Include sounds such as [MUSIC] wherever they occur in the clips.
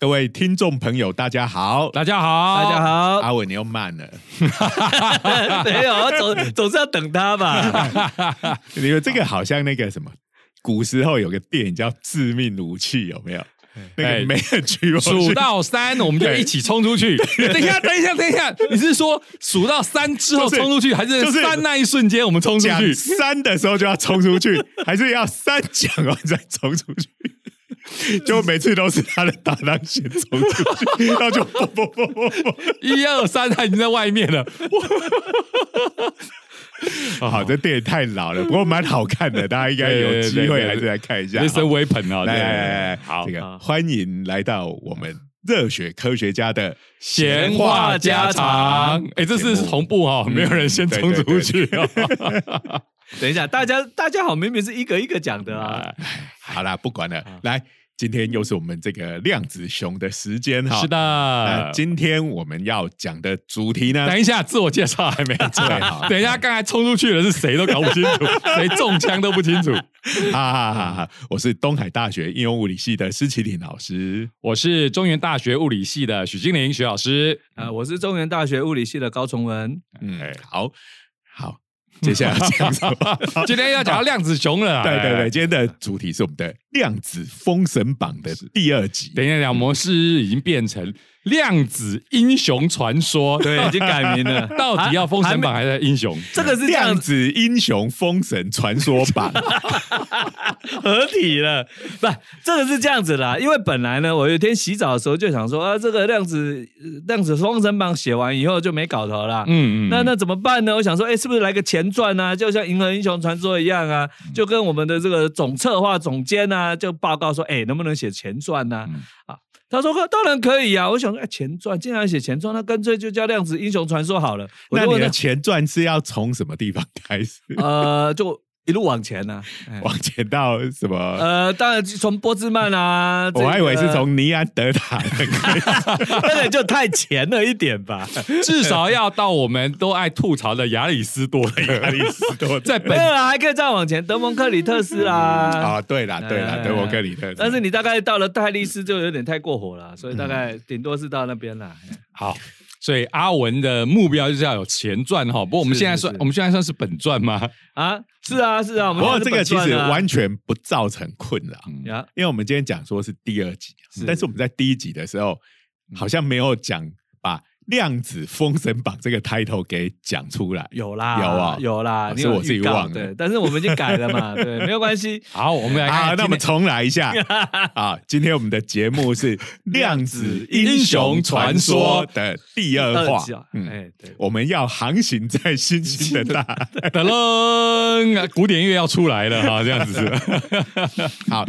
各位听众朋友，大家好，大家好，大家好。阿伟你又慢了，[LAUGHS] 没有，总总是要等他吧。[LAUGHS] 你们这个好像那个什么，古时候有个电影叫《致命武器》，有没有？那哎个没人去过，数到三，我们就一起冲出去。[LAUGHS] 等一下，等一下，等一下，你是说数到三之后就是冲出去，还是就是三那一瞬间我们冲出去？三的时候就要冲出去，还是要三讲完再冲出去？[LAUGHS] 就每次都是他的搭档先冲出去，然后就啵啵啵啵啵。一二三，他已经在外面了。[LAUGHS] 好，这电影太老了，不过蛮好看的，大家应该有机会 [LAUGHS] 还是来看一下。这是微捧啊，对来来来来，好这，个欢迎来到我们热血科学家的闲话家常。哎，这次是同步哈，没有人先冲出去哦。等一下，大家大家好，明明是一个一个讲的啊。好啦，不管了，来，今天又是我们这个量子熊的时间哈。是的那，今天我们要讲的主题呢，等一下，自我介绍还 [LAUGHS] 没做对好。等一下，刚才冲出去的是谁都搞不清楚，[LAUGHS] 谁中枪都不清楚。哈哈哈哈！我是东海大学应用物理系的施启林老师。我是中原大学物理系的许金玲许老师。啊，我是中原大学物理系的高崇文。嗯，好好，[LAUGHS] 接下来要讲什么？[LAUGHS] 今天要讲到量子熊了。[LAUGHS] 对对对，哎今天的主题是我们的量子封神榜的第二集。等一下，两模式已经变成量子英雄传说，对，已经改名了。[LAUGHS] 到底要封神榜还还是英雄？这个是量子英雄封神传说榜，[LAUGHS] 合体了，不，这个是这样子啦。因为本来呢，我有一天洗澡的时候就想说啊，这个量子呃量子封神榜写完以后就没搞头啦。嗯嗯那那怎么办呢？我想说，哎，是不是来个前传啊？就像《银河英雄传说》一样啊，就跟我们的这个总策划总监啊，就报告说，哎，能不能写前传呢、嗯啊？他说：“当然可以啊！”我想说，哎，前传竟然写前传，那干脆就叫《量子英雄传说》好了。我那你的前传是要从什么地方开始？呃，就一路往前呢、哎往前到什么？呃，当然从波兹曼啊，我还以为是从尼安德塔的开始。[LAUGHS] 那个就太前了一点吧。[LAUGHS] 至少要到我们都爱吐槽的亚里士多德。亚里士多在本没有啦，还可以再往前，德蒙克里特斯啦。啊，对啦对啦，哎德蒙克里特斯。但是你大概到了泰利斯就有点太过火了，所以大概顶多是到那边啦。好，所以阿文的目标就是要有前传哈。不过我们是是是，现在算我们现在算是本传吗？啊，是啊，是啊，我们不过这个其实完全不造成困扰，嗯，因为我们今天讲说是第二集，是但是我们在第一集的时候好像没有讲把量子封神榜这个 title 给讲出来。有啦，有啊有啦，你有是我自己忘了对，但是我们已经改了嘛，[LAUGHS] 对，没有关系。好，我们来看好，那我们重来一下 [LAUGHS] 啊！今天我们的节目是《量子英雄传说》的第二话嗯，哎，对，我们要航行在星星的大海。噔噔，古典乐要出来了哈，这样子是。[LAUGHS] 好，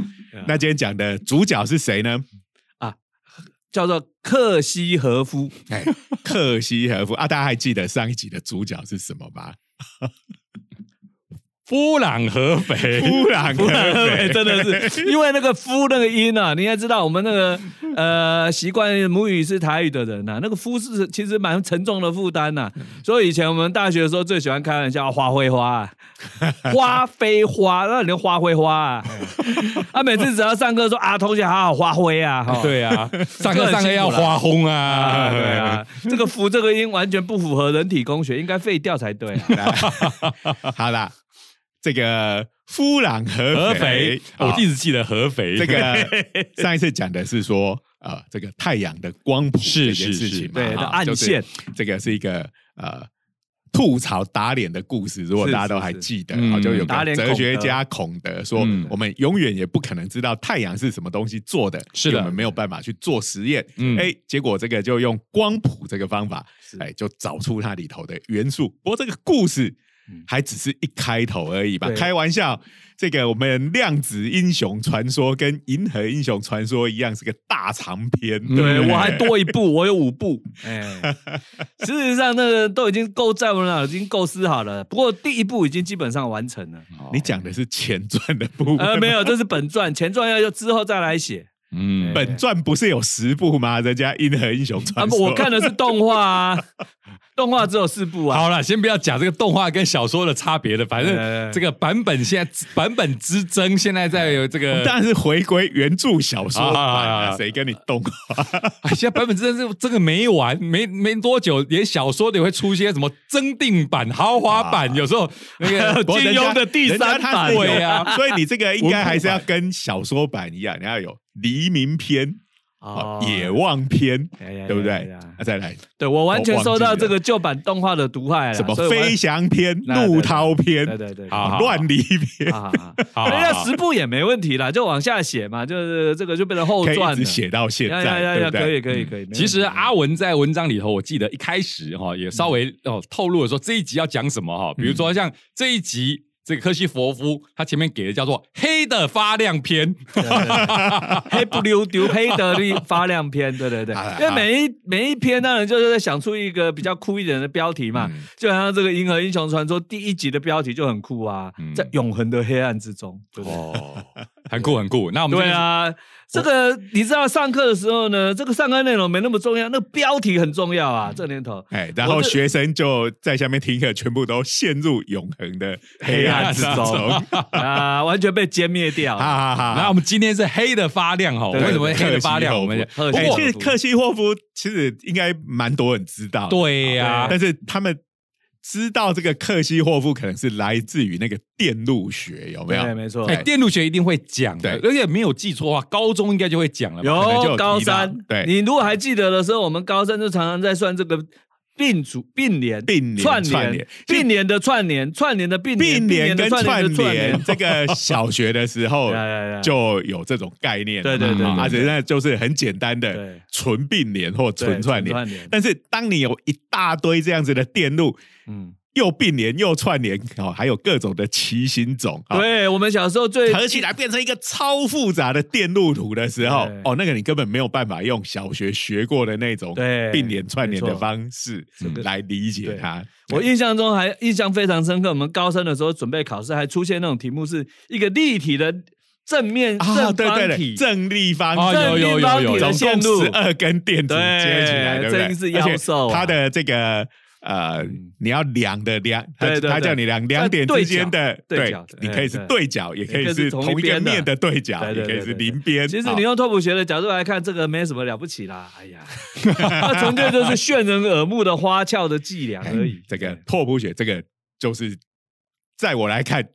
那今天讲的主角是谁呢？叫做克西和夫。哎，克西和夫啊！大家还记得上一集的主角是什么吗？夫朗合肥，[LAUGHS] 夫朗合，肥，[LAUGHS] 真的是。因为那个“夫”那个音啊，你也知道，我们那个呃习惯母语是台语的人呐、那个“夫”是其实蛮沉重的负担呐、所以以前我们大学的时候最喜欢开玩笑花卉花、啊，[LAUGHS] 花飞花，那连花卉花啊，啊，每次只要上课说啊，同学好好发挥啊，哈。对啊，上课上课要花轰啊，啊，对啊，这个“夫”这个音完全不符合人体工学，应该废掉才对啊。好啦，这个夫朗合合肥肥，，我啊一直记得合肥。这个 [LAUGHS] 上一次讲的是说，呃，这个太阳的光谱是这件事情嘛，对的暗线。这个是一个呃吐槽打脸的故事，如果大家都还记得，就有个哲学家孔德说嗯，我们永远也不可能知道太阳是什么东西做的，是的。我们没有办法去做实验。嗯。哎，结果这个就用光谱这个方法，是。哎，就找出它里头的元素。不过这个故事嗯还只是一开头而已吧，开玩笑。这个我们量子英雄传说跟银河英雄传说一样，是个大长篇。对嗯我还多一部，我有五部。[LAUGHS] 哎，事实上那个都已经够在我了已经构思好了，不过第一部已经基本上完成了。你讲的是前传的部分，呃，没有，这是本传，前传要之后再来写。嗯，本传不是有十部吗？人家《银河英雄啊传说》不，我看的是动画啊，[LAUGHS] 动画只有四部啊。好了，先不要讲这个动画跟小说的差别的，反正哎这个版本现在版本之争现在在有这个，当然是回归原著小说版啊啊啊啊，啊。谁跟你动画？哎，现在版本之争是这个没完，没没多久，连小说也会出些什么增订版、豪华版，有时候那个 [LAUGHS] 不过人家金庸的第三人家他版是有对啊。[LAUGHS] 所以你这个应该还是要跟小说版一样，你要有黎明篇、哦野望篇，对不对再来对我完全收到这个旧版动画的毒害了，什么飞翔篇、[LAUGHS] 怒涛篇、对对对，乱离篇，啊，[LAUGHS] 好人家十部也没问题啦，就往下写嘛，就是这个就变成后可以传了。一直写到现在？可以可以可以。没问题其实阿文在文章里头，我记得一开始哈也稍微哦透露了说这一集要讲什么哈，比如说像这一集。这个科西佛夫，他前面给的叫做“黑的发亮篇对对对 [LAUGHS] 黑不溜丢黑的力发亮篇，对对对，因为每一每一篇当然就是在想出一个比较酷一点的标题嘛，嗯就好像这个《银河英雄传说》第一集的标题就很酷啊，嗯在永恒的黑暗之中，对”，不对？哦，很酷很酷。那我们对啊，这个你知道上课的时候呢，这个上课内容没那么重要，那个标题很重要啊，这年头。哎，然后学生就在下面听课，全部都陷入永恒的黑暗之中。[LAUGHS] 啊，完全被歼灭掉。哈哈哈！那我们今天是黑的发亮哈，对为什么会黑的发亮？我们赫哎，西其实克西霍夫其实应该蛮多人知道，，对呀，但是他们知道这个克西霍夫可能是来自于那个电路学，有没有？对，没错。哎，电路学一定会讲的，对而且没有记错的话，高中应该就会讲了有高三，对你如果还记得的时候，我们高三就常常在算这个并组、并联、并联串联、并联的串联、串联的并并联的串跟串联这个小学的时候 [LAUGHS] 就有这种概念对对对啊，而且那就是很简单的对。纯并联或。纯串联。但是当你有一大堆这样子的电路，嗯，又并联又串联，哦，还有各种的奇形种，哦。对我们小时候最合起来变成一个超复杂的电路图的时候，哦，那个你根本没有办法用小学学过的那种对并联串联的方式这个来理解它。我印象中还印象非常深刻，我们高三的时候准备考试，还出现那种题目是一个立体的正面啊，正对对对，方体，正立方哦正有有立方体的有有有线路。十，二根电子对接起来，对不对？而且它的这个呃，你要量的量，他对对对它叫你量两点之间的对你可以是对对角，也可以是同一个边面的对角，也可以是邻边。其实你用拓扑学的角度来看，这个没什么了不起啦。[LAUGHS] 哎呀，它 [LAUGHS] 纯粹就是炫人耳目的花俏的伎俩而已。[LAUGHS] 这个拓扑学，这个就是在我来看，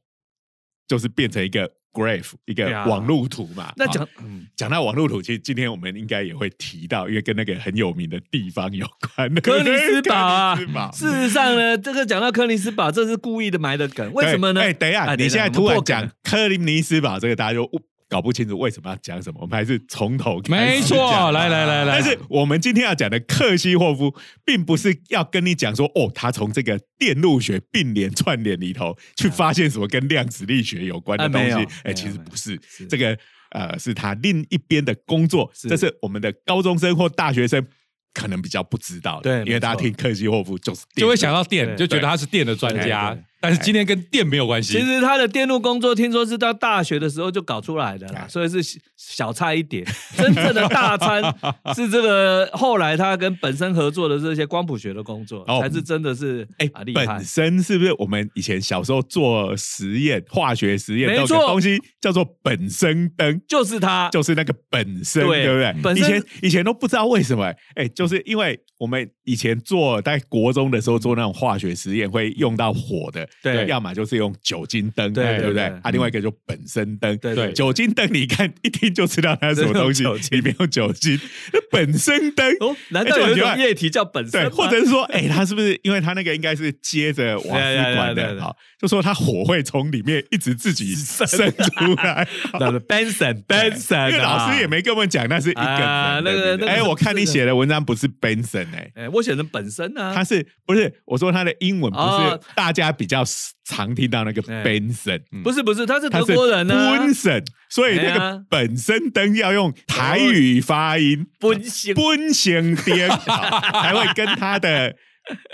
就是变成一个 graph 一个网路图嘛。好那讲，嗯，讲到网路图，其实今天我们应该也会提到，因为跟那个很有名的地方有关。柯尼斯堡啊事实上呢，这个讲到柯尼斯堡，这是故意的埋的梗。为什么呢？哎，等一下，啊你现在突然讲梗科林尼斯堡这个，大家就搞不清楚为什么要讲什么。我们还是从头开始没错 [LAUGHS] 来来来来但是我们今天要讲的克西霍夫，并不是要跟你讲说，哦，他从这个电路学并联串联里头去发现什么跟量子力学有关的东西。哎，其实不是是这个。呃，是他另一边的工作，是这是我们的高中生或大学生可能比较不知道的，对因为大家听克西霍夫就是电就会想到电，就觉得他是电的专家但是今天跟电没有关系。其实他的电路工作听说是到大学的时候就搞出来的啦，哎所以是小小菜一碟。真正的大餐 [LAUGHS] 是这个后来他跟本身合作的这些光谱学的工作，哦才是真的是哎啊，厉害本。身是不是我们以前小时候做实验，化学实验没错东西叫做本身灯，就是它，就是那个本身，对对不对？本身以前以前都不知道为什么，哎，就是因为我们以前做在国中的时候做那种化学实验会用到火的，对要么就是用酒精灯，对对不对对？啊，另外一个就本身灯，对对酒精灯，你看一听就知道它是什么东西里面有酒精，那本身灯哦，难道有一液体叫本身对，或者是说，哎、它是不是因为它那个应该是接着瓦斯管的，好，就说它火会从里面一直自己生出来。[LAUGHS] 那个 Benson Benson，因为老师也没跟我们讲那是一个啊那个哎，我看你写的文章不是 Benson 哎、欸，我写成本身啊，他是不是？我说他的英文不是哦大家比较常听到那个哎 Benson，不是不是，他是德国人呢、啊，，Benson，所以那个本身灯要用台语发音，奔行奔行颠，[LAUGHS] [LAUGHS] 才会跟他的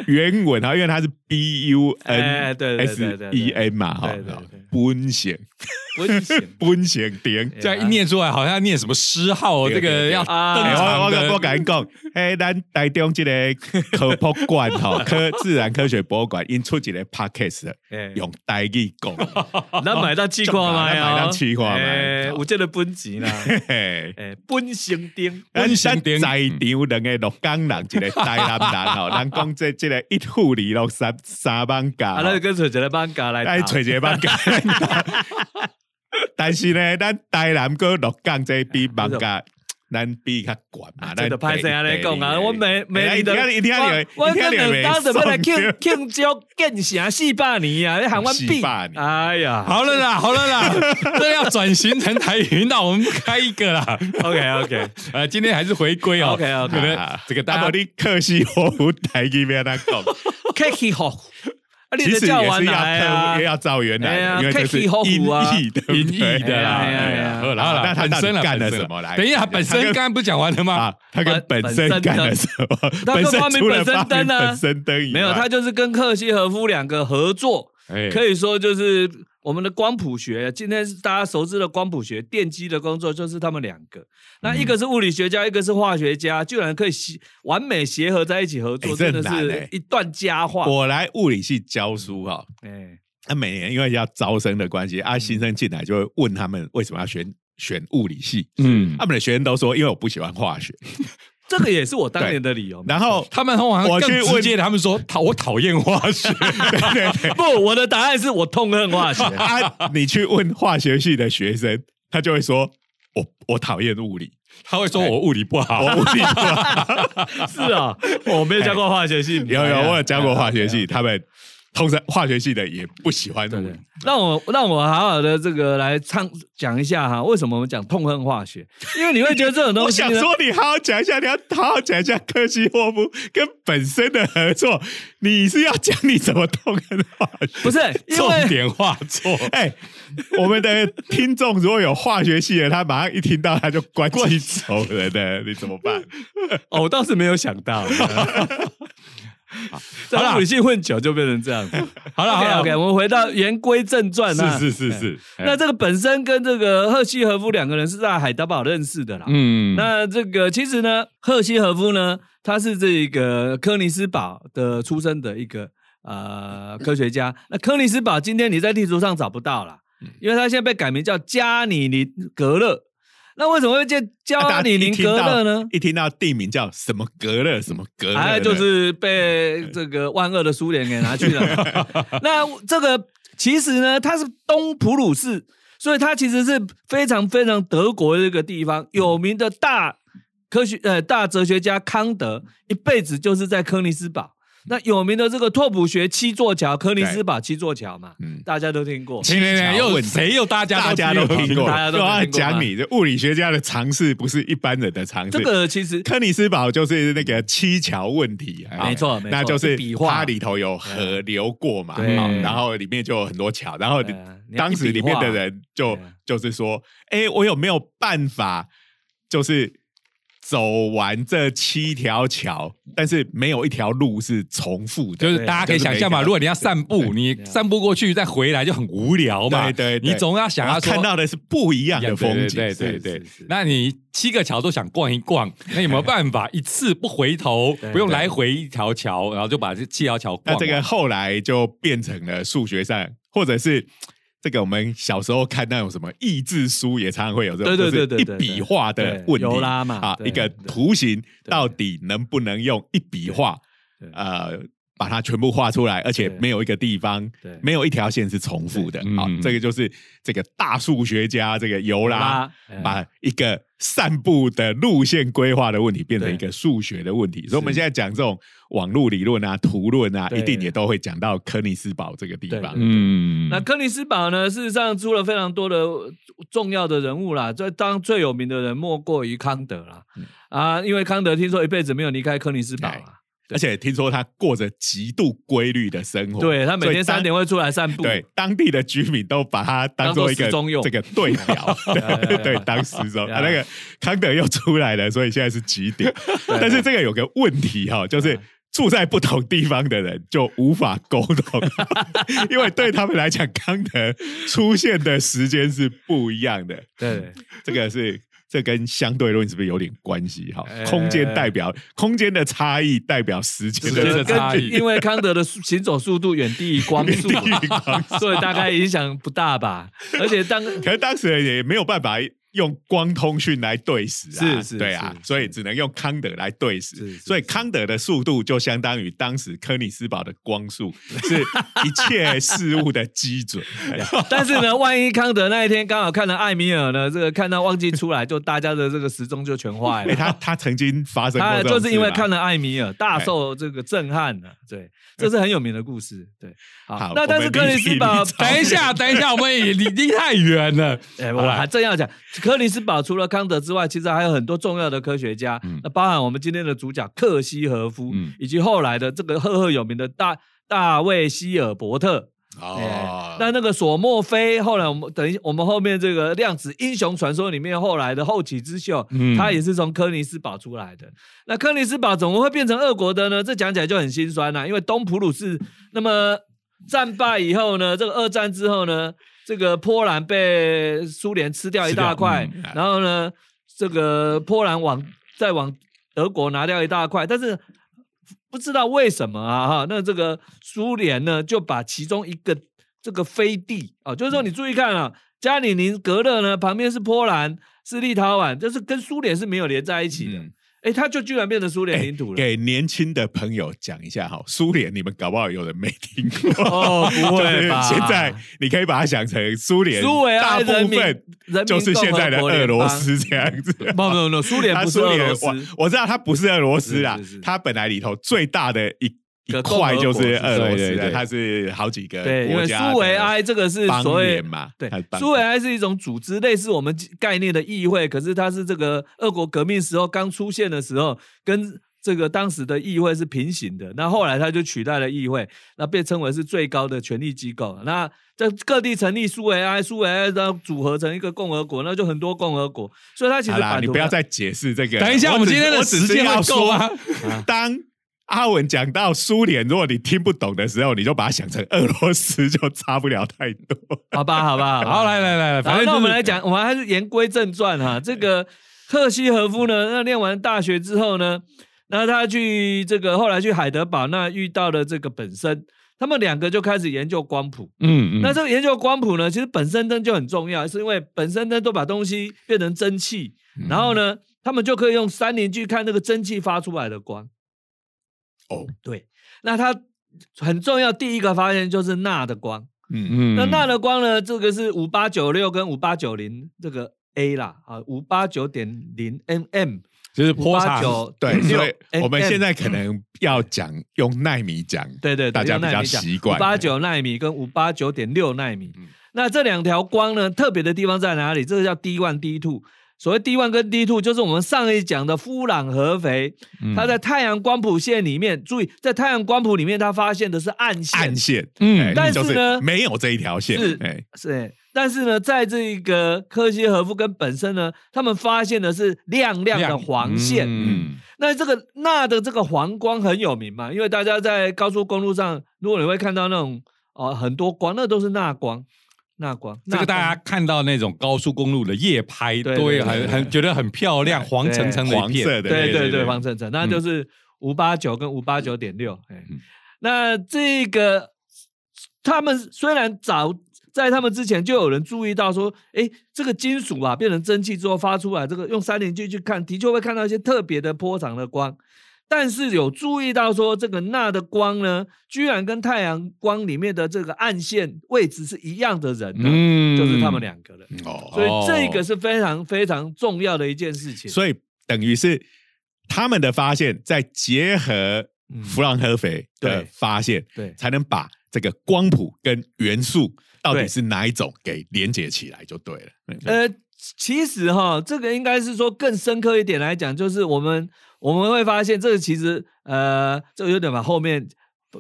原文啊，因为他是 B U N S E N 嘛，哈对对对，奔贤温馨。奔贤点。这样一念出来，好像念什么诗号，对对对这个要登哎我。我我跟你讲，哎，咱台中这个科博馆哈，科自然科学博物馆因出一个 podcast 用台语讲，咱买到气矿吗？买到试看卖哎有这个本钱啦，嘿嘿。哎，本性丁，咱本性丁咱在场两个鹿港人，一个台南人吼，人讲这这个一户二六三三班假啊，，咱就跟找一个班假 [LAUGHS] 来打，爱找一个班假。但是呢，咱台南哥鹿港这比万价，咱比较悬嘛。啊这个拍谁安尼讲啊？我每每你年的，一听你我我一听你跟两当准备来庆送庆祝建成四百年啊！你喊我四比，哎呀好了啦，[LAUGHS] 好了啦，这要转型成台语，那我们开一个啦。[LAUGHS] OK OK，[LAUGHS] 呃，今天还是回归哦。OK，OK 这个大伯你可惜我台语要他讲，Kiki 好，啊，你其实也是要也要照原来的，因为这是音译的，音译的啦。好了，那他到底本身干了什么来等一下，本身刚刚不是讲完了吗啊？，他跟本身干了什么？[LAUGHS] 他本身跟发明除了本身发明灯呢本身灯，没有，他就是跟克西和夫两个合作，哎可以说就是我们的光谱学，今天是大家熟知的光谱学，电机的工作就是他们两个。那一个是物理学家，一个是化学家，居然可以协完美协合在一起合作，真的是一段佳话。我来物理系教书哈，哎，那每年因为要招生的关系，啊，新生进来就会问他们为什么要选选物理系，嗯，他们的学生都说因为我不喜欢化学，这个也是我当年的理由。然后他们通常我去问他们说讨我讨厌化学。对 [LAUGHS] 对对，[LAUGHS] 不，我的答案是我痛恨化学。[LAUGHS] 啊，你去问化学系的学生，他就会说我我讨厌物理，他会说我物理不好，我物理不好。是啊，我没有教过化学系。有有，我有教过化学哎系，他们通常化学系的也不喜欢对对物理。，让我让我好好的这个来唱讲一下哈，为什么我们讲痛恨化学？[LAUGHS] 因为你会觉得这种东西我想说，你好好讲一下，你要好好讲一下科西霍夫跟本身的合作。你是要讲你怎么痛恨化学？不是重点画错。[LAUGHS] 哎，我们的听众如果有化学系的，他马上一听到他就关机走了的，你怎么办？哦，我倒是没有想到。[LAUGHS] 在物 [LAUGHS] 理性混久就变成这样子。[LAUGHS] 好了好 OK 了 OK，我们回到言归正传啊。是是是是，那这个本身跟这个赫西和夫两个人是在海德堡认识的啦。嗯，那这个其实呢，赫西和夫呢，他是这个科尼斯堡的出生的一个呃科学家。那科尼斯堡今天你在地图上找不到了，嗯因为他现在被改名叫加里尼格勒。那为什么会叫加里宁格勒呢？一听到地名叫什么格勒什么格勒就是被这个万恶的苏联给拿去了。[LAUGHS] 那这个其实呢，它是东普鲁士，所以它其实是非常非常德国的一个地方，有名的大科学呃大哲学家康德一辈子就是在柯尼斯堡。那有名的这个拓扑学七座桥，科尼斯堡七座桥嘛，嗯。大家都听过。停停停，又谁又大家大家都听过，大家都又要讲你这物理学家的常识，不是一般人的常识。这个其实科尼斯堡就是那个七桥问题，啊没错没错那就是它里头有河流过嘛，然后里面就有很多桥，然后当时里面的人就就是说，哎，我有没有办法，就是走完这七条桥，但是没有一条路是重复的，就是大家可以想象嘛，如果你要散步，你散步过去再回来就很无聊嘛。对对对。你总要想要看到的是不一样的风景，对对对那你七个桥都想逛一逛，那有没有办法一次不回头，不用来回一条桥，然后就把这七条桥？那这个后来就变成了数学上，或者是这个我们小时候看那种什么益智书，也常常会有这种，对对就是对一笔画的对问题。嘛啊，一个对图形到底能不能用一笔画呃把它全部画出来，而且对。没有一个地方对。没有一条线是重复的。啊这个就是这个大数学家这个尤拉把一个散步的路线规划的问题变成一个数学的问题，所以我们现在讲这种网络理论啊、图论啊，一定也都会讲到柯尼斯堡这个地方。对。嗯，那柯尼斯堡呢，事实上出了非常多的重要的人物啦。这当最有名的人莫过于康德啦。嗯。啊，因为康德听说一辈子没有离开柯尼斯堡啊。而且听说他过着极度规律的生活，对他每天三点会出来散步。对当地的居民都把他当做一个这个对表，[LAUGHS] 对对，当时钟啊。那个康德又出来了，所以现在是几点？[LAUGHS] 但是这个有个问题哈，就是住在不同地方的人就无法沟通，[LAUGHS] 因为对他们来讲，康德出现的时间是不一样的。对，这个是这跟相对论是不是有点关系？哈哎，空间代表空间的差异，代表时间的差异因为康德的行走速度远低于光速 [LAUGHS] 所以大概影响不大吧。而且当可是当时也没有办法用光通讯来对时啊，是是对啊，所以只能用康德来对时。所以康德的速度就相当于当时柯尼斯堡的光速，[LAUGHS] 是一切事物的基准。[LAUGHS] 但是呢，[LAUGHS] 万一康德那一天刚好看了艾米尔呢，这个看到忘记出来，就大家的这个时钟就全坏哎，了。他他曾经发生过他就是因为看了艾米尔，大受这个震撼呢。对，这是很有名的故事。对，好好，那但是我们柯尼斯堡，等一下，等一下，我们也离离太远了。哎，我还正要讲，柯尼斯堡除了康德之外，其实还有很多重要的科学家，那包含我们今天的主角克西和夫，嗯以及后来的这个赫赫有名的大大卫希尔伯特。哦哎，那那个索莫菲，后来我们等一我们后面这个量子英雄传说里面后来的后起之秀，嗯他也是从柯尼斯堡出来的。那柯尼斯堡怎么会变成俄国的呢？这讲起来就很心酸啊、因为东普鲁士那么战败以后呢，这个二战之后呢，这个波兰被苏联吃掉一大块，嗯然后呢，这个波兰往再往德国拿掉一大块，但是不知道为什么啊哈，那这个苏联呢就把其中一个这个飞地啊，就是说你注意看啊，加里宁格勒呢旁边是波兰，是立陶宛，就是跟苏联是没有连在一起的。嗯哎、他就居然变成苏联领土了。给年轻的朋友讲一下哈，苏联你们搞不好有人没听过。哦不会现在你可以把它想成苏联苏维大部埃人民分人就是现在的俄罗斯这样子。不不不，苏联它不是俄罗斯，我我知道他不是俄罗斯啦是是是，它本来里头最大的一一块就是国俄对对对它是好几个对，因为苏维埃这个是邦所谓联嘛，对苏维埃是一种组织，类似我们概念的议会，可是它是这个俄国革命时候刚出现的时候，跟这个当时的议会是平行的。那后来它就取代了议会，那被称为是最高的权力机构。那在各地成立苏维埃，苏维埃然后组合成一个共和国，那就很多共和国，所以它其实你不要再解释这个。等一下，我们今天的时间是要够啊？当阿文讲到苏联，如果你听不懂的时候，你就把它想成俄罗斯，就差不了太多。好吧，好吧，好来来来，反，正就是那我们来讲，我们还是言归正传哈。这个赫西和夫呢，那念完大学之后呢，那他去这个后来去海德堡，那遇到了这个本身，他们两个就开始研究光谱。嗯嗯，那这个研究光谱呢，其实本身灯就很重要，是因为本身灯都把东西变成蒸汽，然后呢，他们就可以用三棱去看那个蒸汽发出来的光。哦，对，那它很重要，第一个发现就是钠的光。嗯，嗯那钠的光呢？这个是五八九六跟五八九零这个 A 啦，啊，五八九点零 mm，就是五波长，八九对，所以我们现在在可能要讲用纳米讲，对对对，大家比较习惯五八九纳米跟五八九点六纳米嗯。那这两条光呢，特别的地方在哪里？这个叫 D one D two。所谓 D one 跟 D two，就是我们上一讲的夫朗合肥，嗯它在太阳光谱线里面，注意在太阳光谱里面，它发现的是暗线，暗线，嗯哎但是呢没有这一条线，是哎，是，但是呢，在这个科西和夫根本身呢，他们发现的是亮亮的黄线。嗯那这个钠的这个黄光很有名嘛，因为大家在高速公路上，如果你会看到那种哦很多光，那都是钠光，钠光。这个大家看到那种高速公路的夜拍，对都会对对很很觉得很漂亮，黄橙橙的一片。黄色的，对对对，对，黄橙橙，那就是五八九跟五八九点六。那这个他们虽然早在他们之前就有人注意到说，哎，这个金属啊变成蒸汽之后发出来，这个用三棱镜去看，的确会看到一些特别的波长的光。但是有注意到说，这个钠的光呢，居然跟太阳光里面的这个暗线位置是一样的人呢，嗯。就是他们两个人。哦，所以这个是非常非常重要的一件事情。所以等于是他们的发现，再结合嗯。弗朗合肥的对发现，对。才能把这个光谱跟元素到底是哪一种给连接起来就对了。嗯呃，其实哈，这个应该是说更深刻一点来讲，就是我们我们会发现，这个其实呃，这有点把后面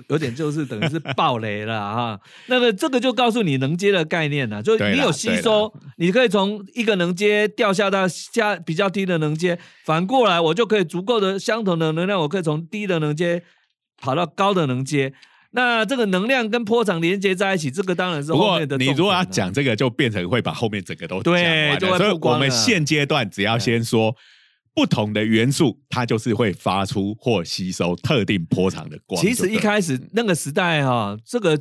有点就是等于是暴雷了 [LAUGHS] 哈。那么这个就告诉你能接的概念了，就你有吸收，你可以从一个能接掉下到下比较低的能接，反过来我就可以足够的相同的能量，我可以从低的能接。跑到高的能接。那这个能量跟波长连接在一起，这个当然是后面的。你如果要讲这个，就变成会把后面整个都对讲完了就会所以我们现阶段只要先说不同的元素，它就是会发出或吸收特定波长的光。其实一开始那个时代哈、这个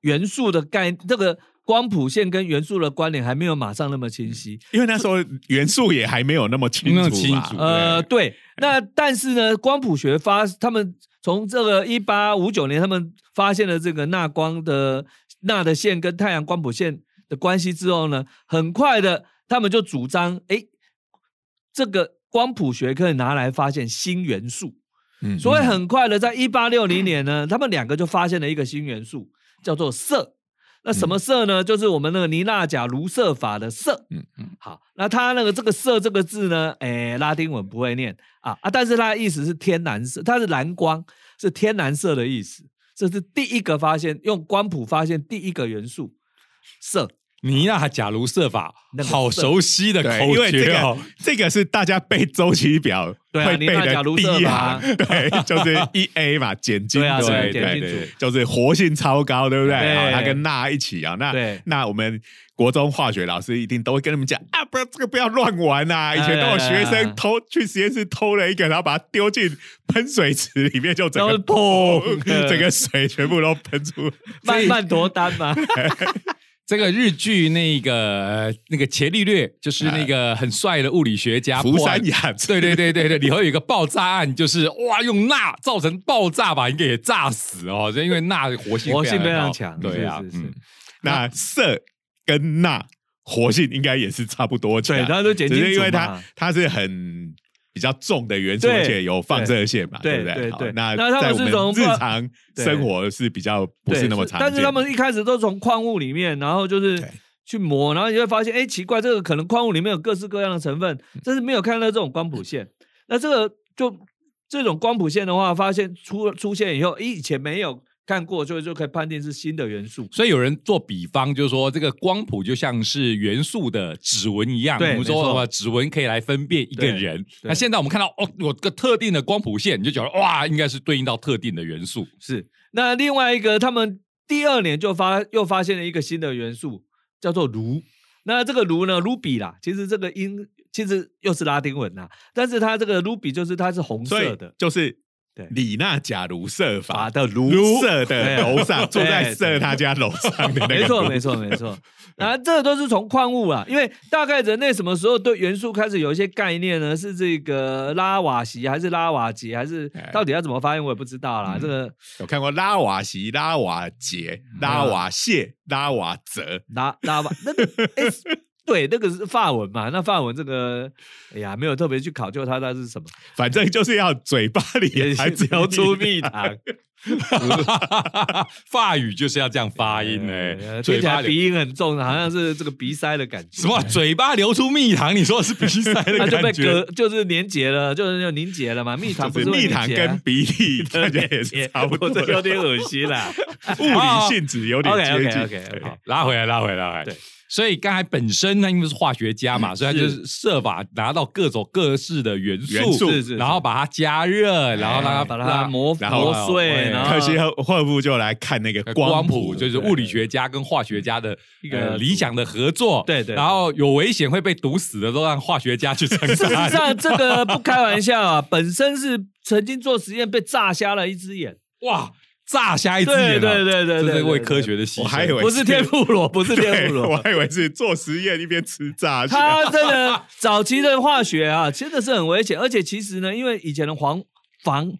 元素的概，这个光谱线跟元素的关联还没有马上那么清晰。因为那时候元素也还没有那么清楚，那么清楚呃，对，那但是呢，光谱学发他们从这个一八五九年，他们发现了这个钠光的钠的线跟太阳光谱线的关系之后呢，很快的他们就主张，哎，这个光谱学可以拿来发现新元素。嗯所以很快的，在一八六零年呢，[CLEARS THROAT] 他们两个就发现了一个新元素，叫做铯。那什么铯呢？就是我们那个尼纳贾卢瑟法的铯。嗯嗯嗯。好，那它那个这个铯这个字呢，哎，拉丁文不会念啊啊，但是它的意思是天蓝色，它是蓝光，是天蓝色的意思。这是第一个发现用光谱发现第一个元素铯。尼亚假如设法那，个好熟悉的对，口因为这个诀哦。[LAUGHS] 这个是大家背周期表会背的第一行，[LAUGHS] 对，就是一 A 嘛，碱金对啊对对就是活性超高，对不对？对好它跟钠一起啊，那对那我们国中化学老师一定都会跟你们讲啊，不要这个不要乱玩呐！以前都有学生偷去实验室偷了一个，然后把它丢进喷水池里面，就整个然后砰 [LAUGHS] 整个水全部都喷出。慢慢夺单嘛，这个日剧那个呃那个伽利略，就是那个很帅的物理学家福山雅治。对对对对对，里头有一个爆炸案，就是哇用钠造成爆炸把人给炸死哦，就因为钠的活性活性非常高强对啊，是是是。嗯那铯跟钠活性应该也是差不多强，对它都碱只金组是因为它嘛它是很比较重的元素，而且有放射线嘛，对不对？好对。对那那他们是从日常生活是比较不是那么常见，但是他们一开始都从矿物里面，然后就是去磨，然后你会发现，哎，奇怪，这个可能矿物里面有各式各样的成分，但是没有看到这种光谱线。那这个就这种光谱线的话，发现出出现以后，诶以前没有看过，所以就可以判定是新的元素。所以有人做比方，就是说这个光谱就像是元素的指纹一样。对我们说没错呃指纹可以来分辨一个人。那现在我们看到哦，有个特定的光谱线，你就觉得哇，应该是对应到特定的元素。是。那另外一个，他们第二年就发又发现了一个新的元素，叫做卢。那这个卢呢，ruby 啦，其实这个音其实又是拉丁文呐，但是它这个 ruby 就是它是红色的，就是对李娜假如设法法的卢瑟的楼上，住在对设他家楼上的那个没错，没错，没错。啊，这都是从矿物啊，因为大概人类什么时候对元素开始有一些概念呢？是这个拉瓦锡还是拉瓦杰，还是哎到底要怎么发音，我也不知道啦。嗯这个有看过拉瓦锡、拉瓦杰、拉瓦谢、拉瓦泽，拉拉瓦那个哎。对，那个是法文嘛？那法文这个，哎呀，没有特别去考究它它是什么，反正就是要嘴巴里还只流出蜜糖，[LAUGHS] 法语就是要这样发音哎、呃嘴巴鼻音很重，好像是这个鼻塞的感觉。什么嘴巴流出蜜糖？你说是鼻塞的 [LAUGHS] 它就被感觉隔，？就是粘结了，就是就凝结了嘛。蜜糖不就是蜜糖跟鼻涕，[LAUGHS] 大家也是差不多，这有点恶心啦。物理性质有点接近。OK，OK，OK，对好拉回来，拉回来，拉回来。对，所以刚才本身呢，因为是化学家嘛，所以他就是设法拿到各种各式的元素，元素是是是然后把它加热，然后让它把它磨磨碎，哎然后克西赫霍夫就来看那个光谱，谱，就是物理学家跟化学家的一一个个理想的合作。对对对然后有危险会被毒死的，都让化学家去 [LAUGHS] [LAUGHS] 承事实担。上，这个不开玩笑啊，本身是曾经做实验被炸瞎了一只眼。哇，炸瞎一只眼啊，对对对对对这是为科学的牺牲。我还以为不是天妇罗，不是天妇罗。我还以为是做实验一边吃炸虾。他真的早期的化学啊，真的是很危险，而且其实呢，因为以前的防防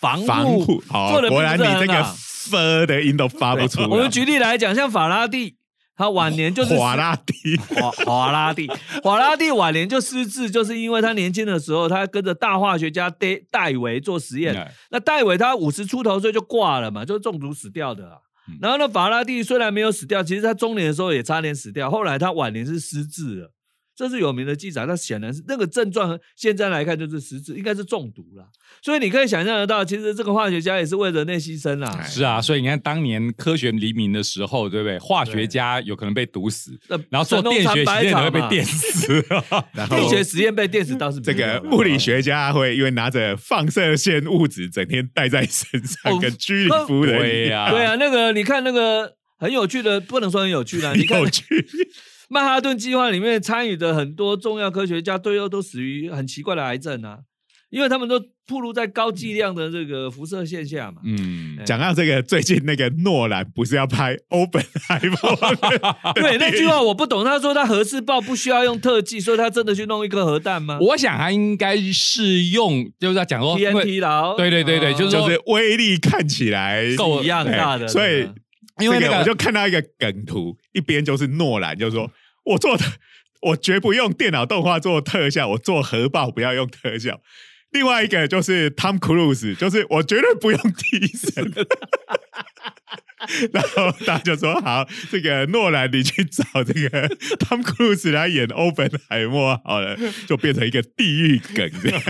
防防护做，的果然你这个好。f 的音都发不出来。我们举例来讲，像法拉第，他晚年就是华拉蒂，华华拉蒂，华拉蒂晚年就失智，就是因为他年轻的时候，他跟着大化学家戴戴维做实验。哎那戴维他五十出头岁就挂了嘛，就是中毒死掉的啊。嗯然后呢，法拉第虽然没有死掉，其实他中年的时候也差点死掉。后来他晚年是失智了，这是有名的记载。那显然是那个症状，现在来看就是实质应该是中毒了。所以你可以想象得到，其实这个化学家也是为人类牺牲啦。哎是啊，所以你看当年科学黎明的时候，对不对？化学家有可能被毒死，然后做电学实验的会被电死。[LAUGHS] [LAUGHS] 然后电学实验被电死倒是没这个物理学家会因为拿着放射线物质整天带在身上，哦跟居里夫人一样、对啊，那个你看那个很有趣的，不能说很有趣啦。[LAUGHS] 你看。曼哈顿计划里面参与的很多重要科学家，最后都死于很奇怪的癌症啊，因为他们都暴露在高剂量的这个辐射线下嘛。嗯，讲到这个，最近那个诺兰不是要拍欧本海默？对那句话我不懂，他说他核试爆不需要用特技，所以他真的去弄一颗核弹吗我想他应该是用，就是要讲说？TNT 啦，对对对对就是就是威力看起来够一样大的，所以因为那个这个我就看到一个梗图，一边就是诺兰，就说我做的，我绝不用电脑动画做特效，我做核爆不要用特效。另外一个就是 Tom Cruise，就是我绝对不用替身。然后大家就说好，这个诺兰你去找这个 Tom Cruise 来演欧本海默好了，就变成一个地狱梗这样。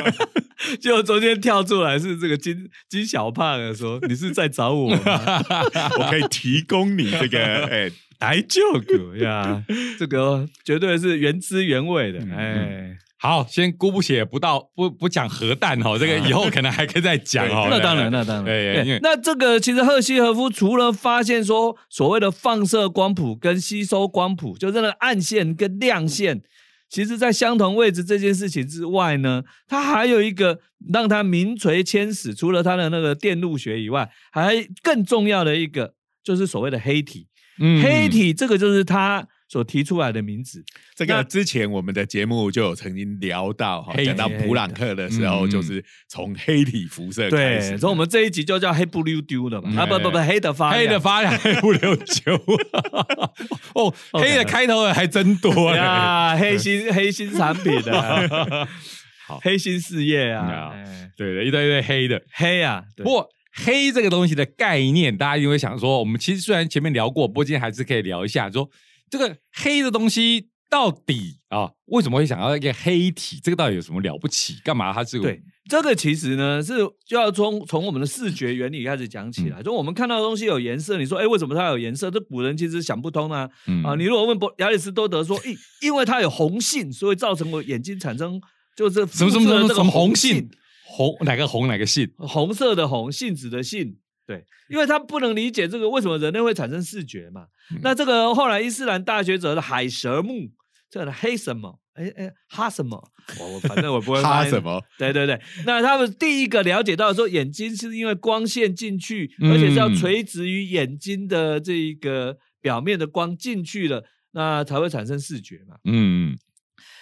结果中间跳出来是这个金金小胖的说：“你是在找我吗 [LAUGHS] 我可以提供你这个 [LAUGHS] 哎，来救我呀？”这个绝对是原汁原味的，嗯哎。好，先姑不写不到不不讲核弹哦，这个以后可能还可以再讲哦。那当然，那当然。对因为那这个其实赫西和夫除了发现说所谓的放射光谱跟吸收光谱，就是那个暗线跟亮线，其实在相同位置这件事情之外呢，他还有一个让他名垂千史，除了他的那个电路学以外，还更重要的一个就是所谓的黑体。嗯黑体这个就是他所提出来的名字。这个之前我们的节目就有曾经聊到哈，讲到普朗克的时候，嗯就是从黑体辐射开，始。所以我们这一集就叫黑不溜丢的嘛，嗯啊不不不，黑的发亮黑的发亮，黑不溜丢。[LAUGHS] 哦黑的开头的还真多 [LAUGHS] 嘞。呀，黑心黑心产品啊，[LAUGHS] 好黑心事业啊对的，一堆一堆黑的。黑啊，对不过黑这个东西的概念，大家一定会想说，我们其实虽然前面聊过，不过今天还是可以聊一下，说这个黑的东西到底啊，为什么会想要一个黑体？这个到底有什么了不起？干嘛它是对，这个其实呢是就要从从我们的视觉原理开始讲起嗯来。就我们看到的东西有颜色，你说哎为什么它有颜色？这古人其实想不通啊嗯啊！你如果问博亚里士多德说，因因为它有红性，所以造成我眼睛产生就是什么什么什么什么红性性，红哪个红哪个性？红色的红，杏子的性。对，因为他不能理解这个为什么人类会产生视觉嘛。嗯那这个后来伊斯兰大学者的海蛇木，这个黑什么？哎哎，哈什么？我我反正我不会哈什？么？对对对，那他们第一个了解到说，眼睛是因为光线进去，嗯而且是要垂直于眼睛的这一个表面的光进去了，那才会产生视觉嘛。嗯，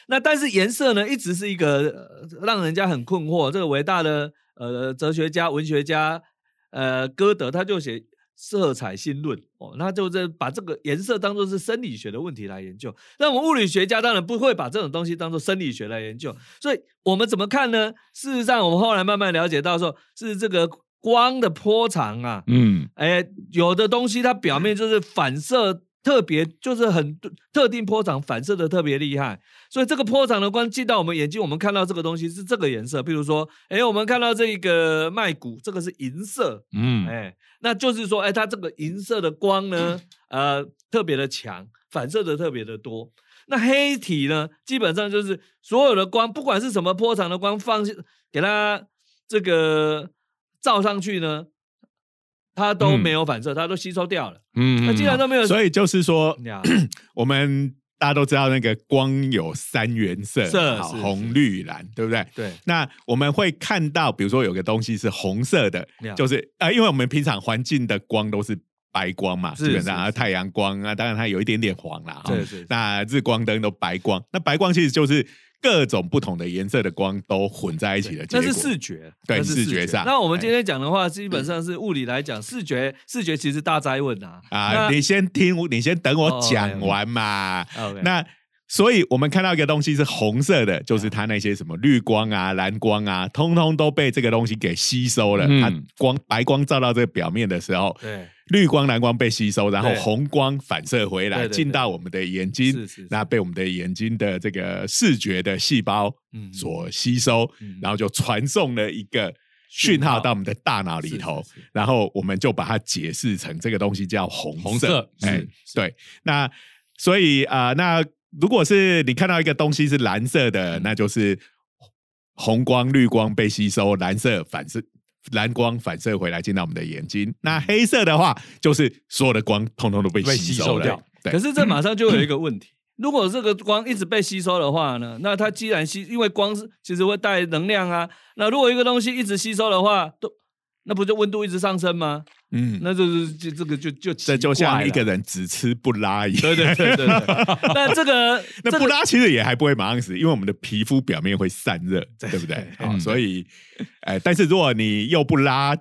那但是颜色呢，一直是一个、呃让人家很困惑。这个伟大的呃哲学家、文学家呃歌德，他就写《色彩新论》哦，那就是把这个颜色当做是生理学的问题来研究。那我们物理学家当然不会把这种东西当做生理学来研究，所以我们怎么看呢？事实上，我们后来慢慢了解到说，是这个光的波长啊，嗯哎，有的东西它表面就是反射特别，就是很特定波长反射的特别厉害，所以这个波长的光进到我们眼睛，我们看到这个东西是这个颜色。譬如说，哎，我们看到这个麦谷，这个是银色，嗯哎，那就是说，哎，它这个银色的光呢，呃，特别的强，反射的特别的多。那黑体呢，基本上就是所有的光，不管是什么波长的光，放给它这个照上去呢，它都没有反射，它都吸收掉了。嗯，那既然都没有，所以就是说，[CLEARS THROAT] 我们大家都知道那个光有三原色，红、绿、蓝，对不对？对。那我们会看到，比如说有个东西是红色的，就是呃，因为我们平常环境的光都是白光嘛，是基本上啊，太阳光啊，当然它有一点点黄啦，哈。那日光灯都白光，那白光其实就是各种不同的颜色的光都混在一起的结果。那是视觉，对视觉上那我们今天讲的话，基本上是物理来讲，视觉视觉其实大灾问啊。啊，你先听，你先等我哦讲完嘛。那所以我们看到一个东西是红色的，就是它那些什么绿光啊、蓝光啊，通通都被这个东西给吸收了。嗯它光白光照到这个表面的时候，对绿光、蓝光被吸收，然后红光反射回来，进到我们的眼睛是是是，那被我们的眼睛的这个视觉的细胞嗯所吸收嗯，然后就传送了一个讯号到我们的大脑里头然后我们就把它解释成这个东西叫红红色。哎，对，那所以啊、呃那如果是你看到一个东西是蓝色的，那就是红光、绿光被吸收，蓝色反射。蓝光反射回来进到我们的眼睛，那黑色的话就是所有的光通通都被被吸收掉。对。可，是这马上就有一个问题，[CLEARS THROAT] 如果这个光一直被吸收的话呢，那它既然吸，因为光是其实会带能量啊，那如果一个东西一直吸收的话，都那不就温度一直上升吗？嗯，那就是这这个就就这就像一个人，只吃不拉一样。对对对对对。[LAUGHS] 那这个那不拉其实也还不会马上死，因为我们的皮肤表面会散热，对不对？好，嗯所以，哎，但是如果你又不拉，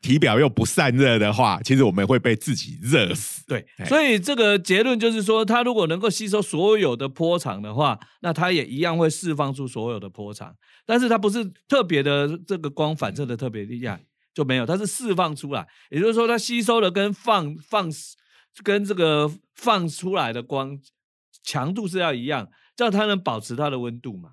体表又不散热的话，其实我们会被自己热死。对哎，所以这个结论就是说，它如果能够吸收所有的波长的话，那它也一样会释放出所有的波长，但是它不是特别的这个光反射的特别厉害，就没有，它是释放出来，也就是说，它吸收的跟放放跟这个放出来的光强度是要一样，这样它能保持它的温度嘛？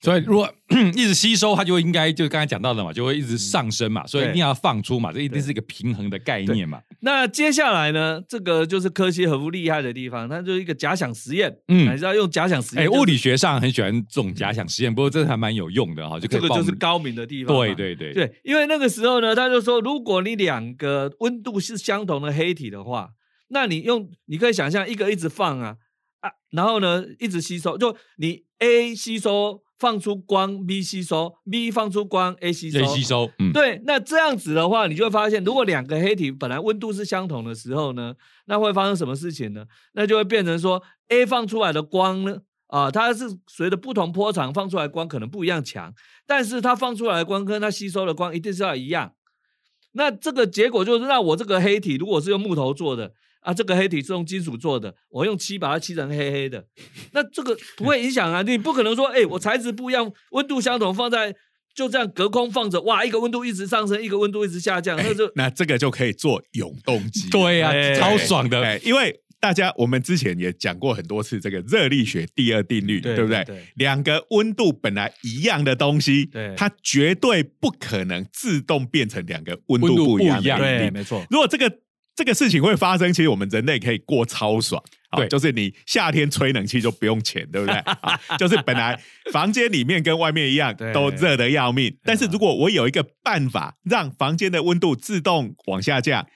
所以如果 [CLEARS THROAT] 一直吸收，它就应该就刚才讲到的嘛，就会一直上升嘛，所以一定要放出嘛，这一定是一个平衡的概念嘛。那接下来呢，这个就是科西和夫厉害的地方，它就是一个假想实验，嗯还是要用假想实验，哎，就是物理学上很喜欢这种假想实验，不过这还蛮有用的哈，就可就是高明的地方。对对对对，因为那个时候呢，他就说，如果你两个温度是相同的黑体的话，那你用你可以想象一个一直放啊啊，然后呢一直吸收，就你 A 吸收放出光，B 吸收，B 放出光，A 吸收可以吸收，嗯，对，那这样子的话，你就会发现，如果两个黑体本来温度是相同的时候呢，那会发生什么事情呢？那就会变成说，A 放出来的光呢，啊，它是随着不同波长放出来的光可能不一样强，但是它放出来的光跟它吸收的光一定是要一样。那这个结果就是，那我这个黑体如果是用木头做的啊，这个黑体是用金属做的，我用漆把它漆成黑黑的，那这个不会影响啊。你不可能说，哎、我材质不一样，温度相同，放在就这样隔空放着，哇，一个温度一直上升，一个温度一直下降，那就那这个就可以做永动机。对呀哎，超爽的，哎，因为大家我们之前也讲过很多次这个热力学第二定律，对对不对？两个温度本来一样的东西，它绝对不可能自动变成两个温度不一样的一样对。没错，如果这个这个事情会发生，其实我们人类可以过超爽。好对就是你夏天吹冷气就不用钱，对不对？[LAUGHS] 啊就是本来房间里面跟外面一样都热的要命，但是如果我有一个办法让房间的温度自动往下降，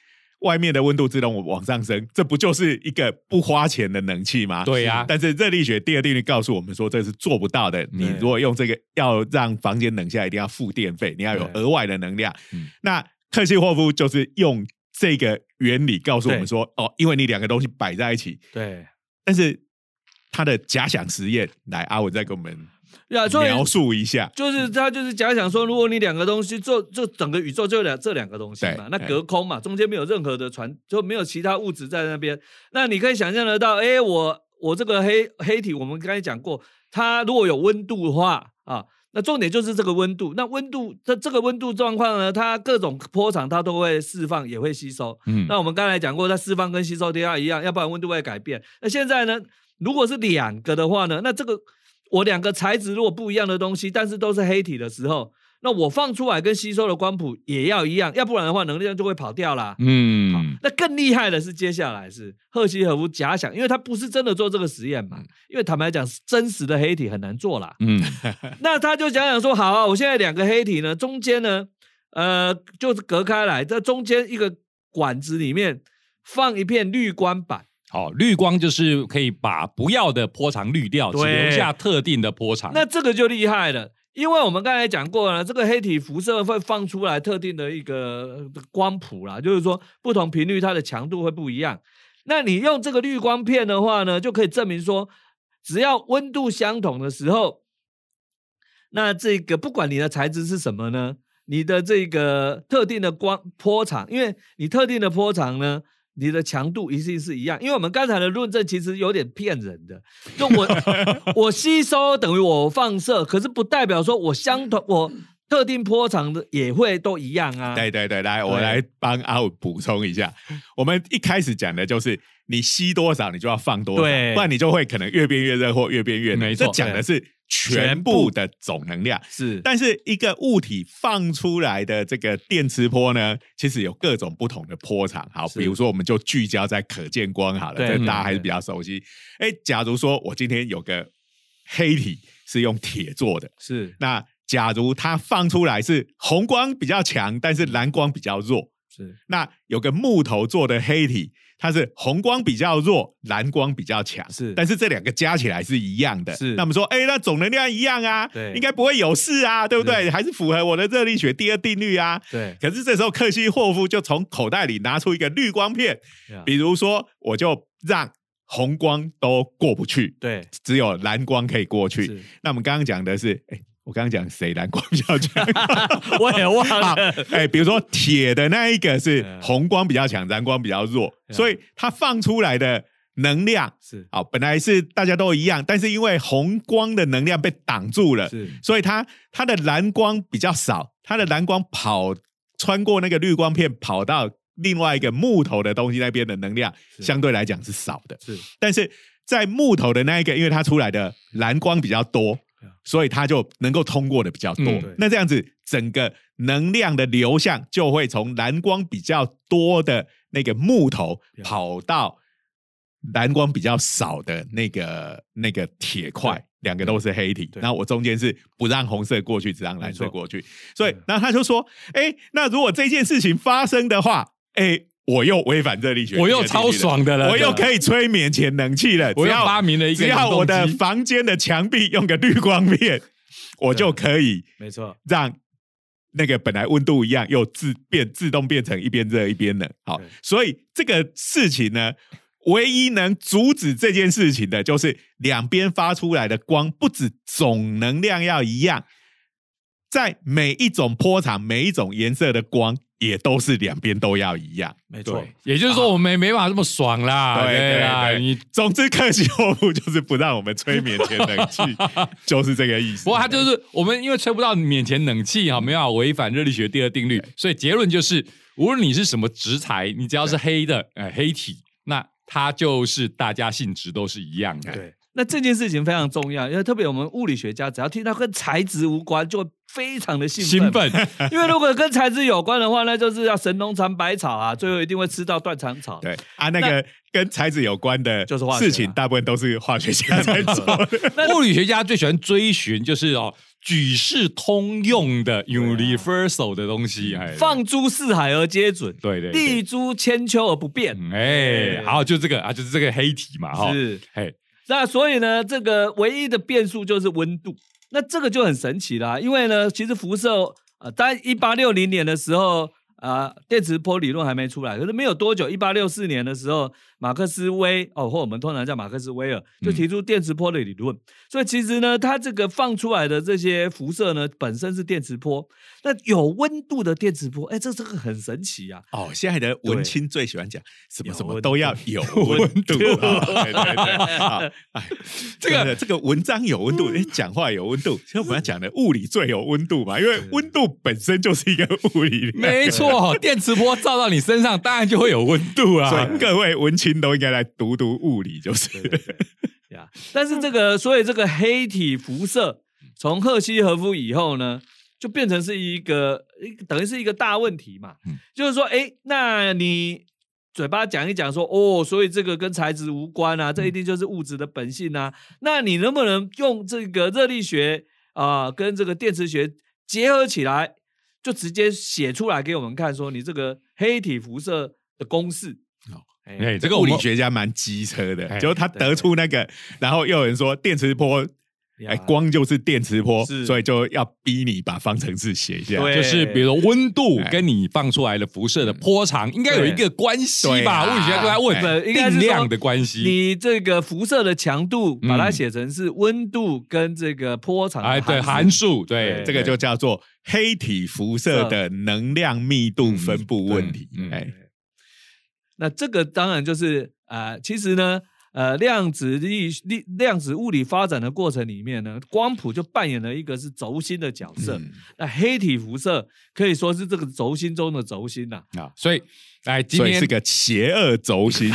外面的温度自动往上升，这不就是一个不花钱的冷气吗？对呀但是热力学第二定律告诉我们说，这是做不到的。你如果用这个要让房间冷下来，一定要付电费，你要有对额外的能量。嗯那克西霍夫就是用这个原理告诉我们对说，哦，因为你两个东西摆在一起，对但是他的假想实验，来阿文再给我们呀，所以描述一下。就是他就是假想说，如果你两个东西做，就整个宇宙就两这两个东西嘛，那隔空嘛，中间没有任何的传，就没有其他物质在那边。那你可以想象得到，哎，我我这个黑黑体，我们刚才讲过，它如果有温度的话啊，那重点就是这个温度。那温度这这个温度状况呢，它各种波长它都会释放，也会吸收。嗯，那我们刚才讲过，它释放跟吸收都要一样，要不然温度会改变。那现在呢，如果是两个的话呢，那这个我两个材质如果不一样的东西，但是都是黑体的时候，那我放出来跟吸收的光谱也要一样，要不然的话能量就会跑掉啦。嗯，那更厉害的是，接下来是赫西和夫假想，因为他不是真的做这个实验嘛，因为坦白讲，真实的黑体很难做啦。嗯，[LAUGHS] 那他就想想说，好啊，我现在两个黑体呢，中间呢，呃，就是隔开来，在中间一个管子里面放一片滤光板，好，绿光就是可以把不要的波长滤掉，只留下特定的波长。那这个就厉害了。因为我们刚才讲过了，这个黑体辐射会放出来特定的一个光谱啦，就是说不同频率它的强度会不一样。那你用这个滤光片的话呢，就可以证明说，只要温度相同的时候，那这个不管你的材质是什么呢，你的这个特定的光波长，因为你特定的波长呢，你的强度一定是一样。因为我们刚才的论证其实有点骗人的，[LAUGHS] 就我我吸收等于我放射，可是不代表说我相同我特定波长的也会都一样啊。对对对，来，我对来帮阿武补充一下。我们一开始讲的就是你吸多少，你就要放多少，对不然你就会可能越变越热或越变越冷。这讲的是全部的总能量。是，但是一个物体放出来的这个电磁波呢，其实有各种不同的波长。好，比如说我们就聚焦在可见光好了，这大家还是比较熟悉。哎，假如说我今天有个黑体是用铁做的，是那假如它放出来是红光比较强，但是蓝光比较弱，是。那有个木头做的黑体，它是红光比较弱，蓝光比较强，是。但是这两个加起来是一样的。是。那么说，哎，那总能量一样啊，对。应该不会有事啊，对不对？是还是符合我的热力学第二定律啊。对，可是这时候克西霍夫就从口袋里拿出一个滤光片，呀。比如说，我就让红光都过不去，对，只有蓝光可以过去。是。那我们刚刚讲的是，哎，我刚刚讲谁蓝光比较强？[LAUGHS] 我也忘了，，哎，比如说铁的那一个是嗯红光比较强，蓝光比较弱，嗯所以它放出来的能量，是好，本来是大家都一样，但是因为红光的能量被挡住了，是所以它它的蓝光比较少，它的蓝光跑穿过那个绿光片跑到另外一个木头的东西那边的能量相对来讲是少的，是但是在木头的那一个，因为它出来的蓝光比较多所以它就能够通过的比较多。嗯那这样子，整个能量的流向就会从蓝光比较多的那个木头跑到蓝光比较少的那个那个铁块对。两个都是黑体，对然后我中间是不让红色过去，只让蓝色过去。所以对，然后他就说：“哎，那如果这件事情发生的话，哎，我又违反热力学，我又超爽的了，我又，可以催眠潜能器了，我要发明了一个只要我的房间的墙壁用个绿光片，[LAUGHS] 我就可以没错，让那个本来温度一样，又自变自动变成一边热一边冷。好，所以这个事情呢，唯一能阻止这件事情的，就是两边发出来的光不止总能量要一样，在每一种波长、每一种颜色的光，也都是两边都要一样。没错，，也就是说我们没办法这么爽啦，对对啦，你总之，克西霍夫就是不让我们吹免钱冷气，[LAUGHS] 就是这个意思。不过他就是我们因为吹不到免钱冷气哈，没办法违反热力学第二定律，所以结论就是，无论你是什么质材，你只要是黑的，呃，黑体，那它就是大家性质都是一样的。对。那这件事情非常重要，因为特别我们物理学家只要听到跟材质无关，就会非常的兴奋兴奋。奋，[LAUGHS] 因为如果跟材质有关的话，那就是要神农尝百草啊，最后一定会吃到断肠草。对啊，那个跟材质有关的就是化学事情，大部分都是化学家在做的。[LAUGHS] 物理学家最喜欢追寻就是哦，举世通用的 universal 的东西，哎，放诸四海而皆准，对对对立诸千秋而不变。嗯哎，好，就这个啊，就是这个黑体嘛，哈，是，嘿，那所以呢，这个唯一的变数就是温度。那这个就很神奇啦，因为呢，其实辐射呃，在一八六零年的时候，啊，电磁波理论还没出来，可是没有多久，一八六四年的时候，马克思威哦，或我们通常叫马克思威尔，就提出电磁波的理论。所以其实呢，它这个放出来的这些辐射呢，本身是电磁波。那有温度的电磁波，哎，这这个很神奇啊！哦，现在的文青最喜欢讲什么什么都要有温度，啊对对对，啊哎，这 [LAUGHS] 这个个这个文章有温度，哎，讲话有温度。其实我们要讲的物理最有温度嘛，因为温度本身就是一个物理。没错，[LAUGHS] 电磁波照到你身上，当然就会有温度啊。所以各位文青都应该来读读物理，就是呀，但是这个，所以这个黑体辐射从赫西和夫以后呢，就变成是一个，等于是一个大问题嘛。嗯就是说，哎，那你嘴巴讲一讲说，哦，所以这个跟材质无关啊，这一定就是物质的本性啊。那你能不能用这个热力学啊、跟这个电磁学结合起来，就直接写出来给我们看，说你这个黑体辐射的公式？哦哎哎，这个物理学家蛮机车的，哎就他得出那个，然后又有人说电磁波。哎，光就是电磁波，所以就要逼你把方程式写一下。对就是比如说温度哎跟你放出来的辐射的波长应该有一个关系吧？物理学家都在问对应该是说定量的关系。你这个辐射的强度，嗯把它写成是温度跟这个波长的哎，对，函函数数，对对，这个就叫做黑体辐射的能量密度分布问题。哎，那这个当然就是呃，其实呢，呃量子力力量子物理发展的过程里面呢，光谱就扮演了一个是轴心的角色。嗯那黑体辐射可以说是这个轴心中的轴心呐、啊，所以来今天所以是个邪恶轴心。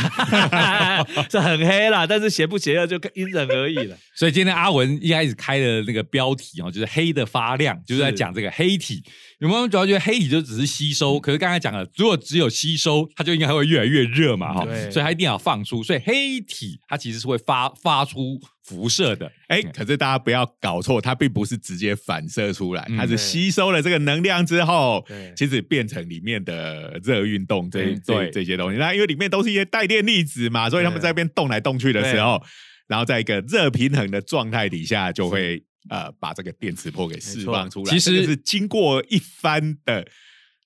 [LAUGHS] 这很黑啦，但是邪不邪恶就因人而异了。[LAUGHS] 所以今天阿文一开始开的那个标题哦，就是黑的发亮，就是在讲这个黑体。有没有主要觉得黑体就只是吸收？可是刚才讲了，如果只有吸收，它就应该会越来越热嘛，哈、对所以它一定要放出。所以黑体它其实是会发发出辐射的。哎，可是大家不要搞错，它并不是直接反射出来，嗯。它是吸收了这个能量之后，其实变成里面的热运动这这这些东西。那因为里面都是一些带电粒子嘛，所以他们在那边动来动去的时候，然后在一个热平衡的状态底下，就会呃把这个电磁波给释放出来。其实是经过一番的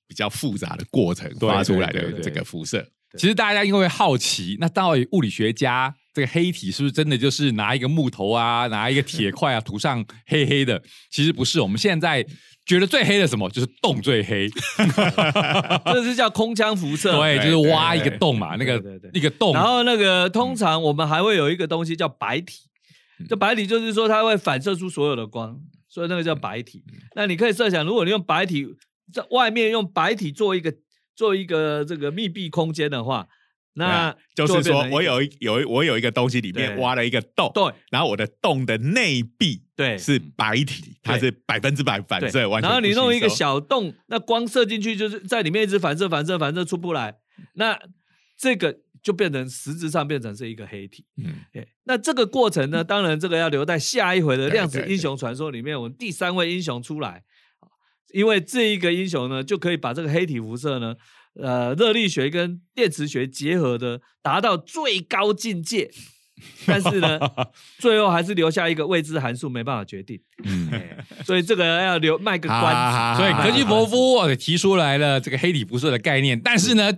比较复杂的过程对发出来的这个辐射。其实大家应该会好奇，那到底物理学家这个黑体是不是真的就是拿一个木头啊，拿一个铁块啊涂上黑黑的？其实不是，我们现在觉得最黑的什么，就是洞最黑。[LAUGHS] 这是叫空腔辐射。对，就是挖一个洞嘛，那个一个洞，然后那个通常我们还会有一个东西叫白体，这白体就是说它会反射出所有的光，所以那个叫白体。那你可以设想，如果你用白体在外面用白体做一个做一个这个密闭空间的话，那啊就是说我有一有一我有一个东西里面挖了一个洞，对。然后我的洞的内壁对。是白体，它是百分之百反射，完全然后你弄一个小洞，那光射进去就是在里面一直反射反射反射出不来，那这个就变成实质上变成是一个黑体。嗯。对，那这个过程呢，当然这个要留在下一回的量子英雄传说里面，我们第三位英雄出来，因为这一个英雄呢，就可以把这个黑体辐射呢，呃，热力学跟电磁学结合的，达到最高境界。但是呢，[LAUGHS] 最后还是留下一个未知函数，没办法决定。所以这个要留卖个关子。啊所以科基伯夫呃提出来了这个黑体辐射的概念，但是呢，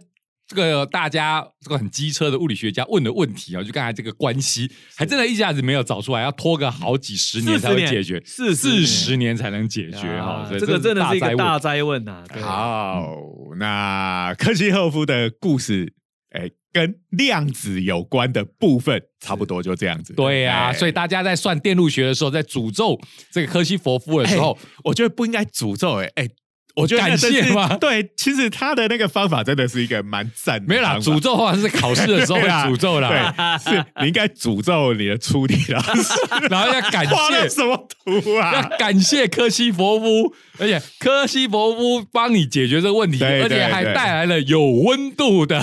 这个大家这个很机车的物理学家问的问题啊，就刚才这个关系，还真的一下子没有找出来，要拖个好几十年才会解决，四四十年才能解决啊哈。这个真的是一个大灾问呐。对好，那科西赫夫的故事，哎，跟量子有关的部分差不多就这样子。对呀、哎所以大家在算电路学的时候，在诅咒这个科西佛夫的时候，我觉得不应该诅咒，哎哎。我觉得感谢吗对，其实他的那个方法真的是一个蛮赞的没有啦，诅咒的话是考试的时候会诅咒啦，对，是你应该诅咒你的出题老师 [LAUGHS] 然后要感谢什么图啊要？感谢科西佛夫，而且科西佛夫帮你解决这个问题，对而且还带来了有温度的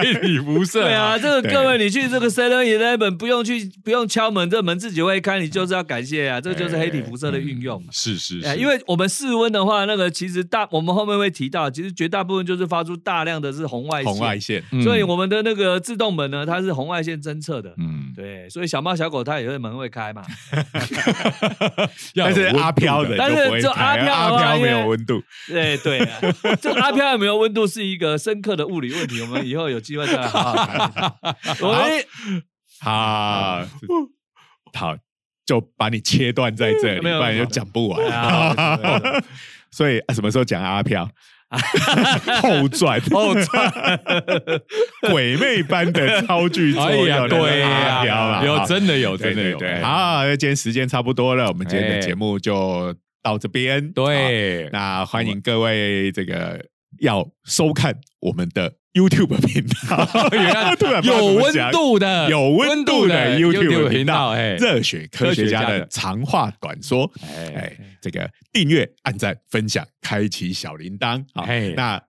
黑体辐射。[LAUGHS] 对啊，，这个各位，你去这个 Seven Eleven 不用去不用敲门，这门自己会开，你就是要感谢啊，这就是黑体辐射的运用嘛。是是是，哎因为我们室温的话，那个其实大，我们后面会提到，其实绝大部分就是发出大量的是红外线，红外线，嗯。所以我们的那个自动门呢，它是红外线侦测的。嗯，对，所以小猫小狗它也会门会开嘛。[LAUGHS] 但是要有温度阿飘的但是就阿飘阿飘没有温度，对对。啊，[LAUGHS] 这阿飘有没有温度是一个深刻的物理问题，我们以后有机会再来好好谈一谈。我们好，[LAUGHS] 好，就把你切断在这里，不然就讲不完。所以啊什么时候讲阿飘？[LAUGHS] 后传，后传，鬼魅般的超剧作对呀，有真的有真的有，好，那今天时间差不多了，我们今天的哎节目就到这边。对，那欢迎各位这个要收看我们的 YouTube 频道，[LAUGHS] 原来 [LAUGHS] 突然不知道有温度的有温度的 YouTube 频频道，哎，热血科学家的长话短说。哎哎，这个订阅、按赞、分享、开启小铃铛。好哎，那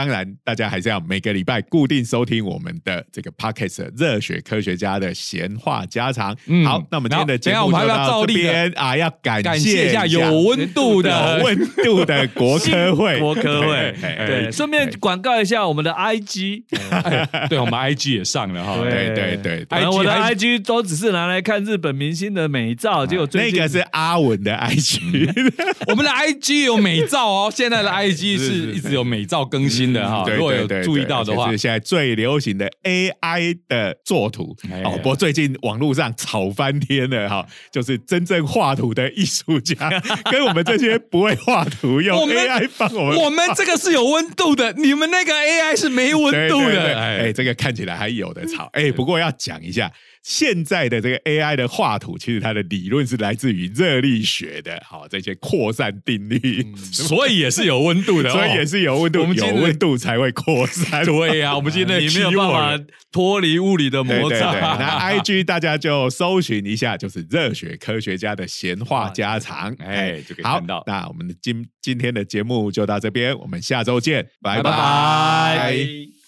当然，大家还是要每个礼拜固定收听我们的这个 Podcast 热血科学家的闲话家常。嗯好，那我们今天的节目就等一下我们还要到这照例的边啊，要感感谢谢一下有温度的 [LAUGHS] 有温度的国科会，国科会。对，顺便广告一下我们的 IG，哎对我们 IG 也上了哈，对对对对，然后我的 IG 都只是拿来看日本明星的美照，结果最近那个是阿文的 IG，[LAUGHS] 我们的 IG 有美照哦，现在的 IG 是。一直有美照更新新的哈，对如果有注意到的话是，现在最流行的 AI 的作图哎哦。不过最近网络上吵翻天了哈，就是真正画图的艺术家 [LAUGHS] 跟我们这些不会画图用 AI 帮我们我们这个是有温度的，你们那个 AI 是没温度对对对的。哎，哎，这个看起来还有的吵。哎，不过要讲一下，现在的这个 AI 的画图，其实它的理论是来自于热力学的，好这些扩散定律，所以也是有温度的，[LAUGHS] 所以也是是有温度，有温度才会扩散。[LAUGHS] 对呀。我们今天 [LAUGHS] 没有办法脱离物理的摩擦。那 I G 大家就搜寻一下，就是热血科学家的闲话家常，哎就可以好看到那我们的今今天的节目就到这边，我们下周见，拜拜拜拜。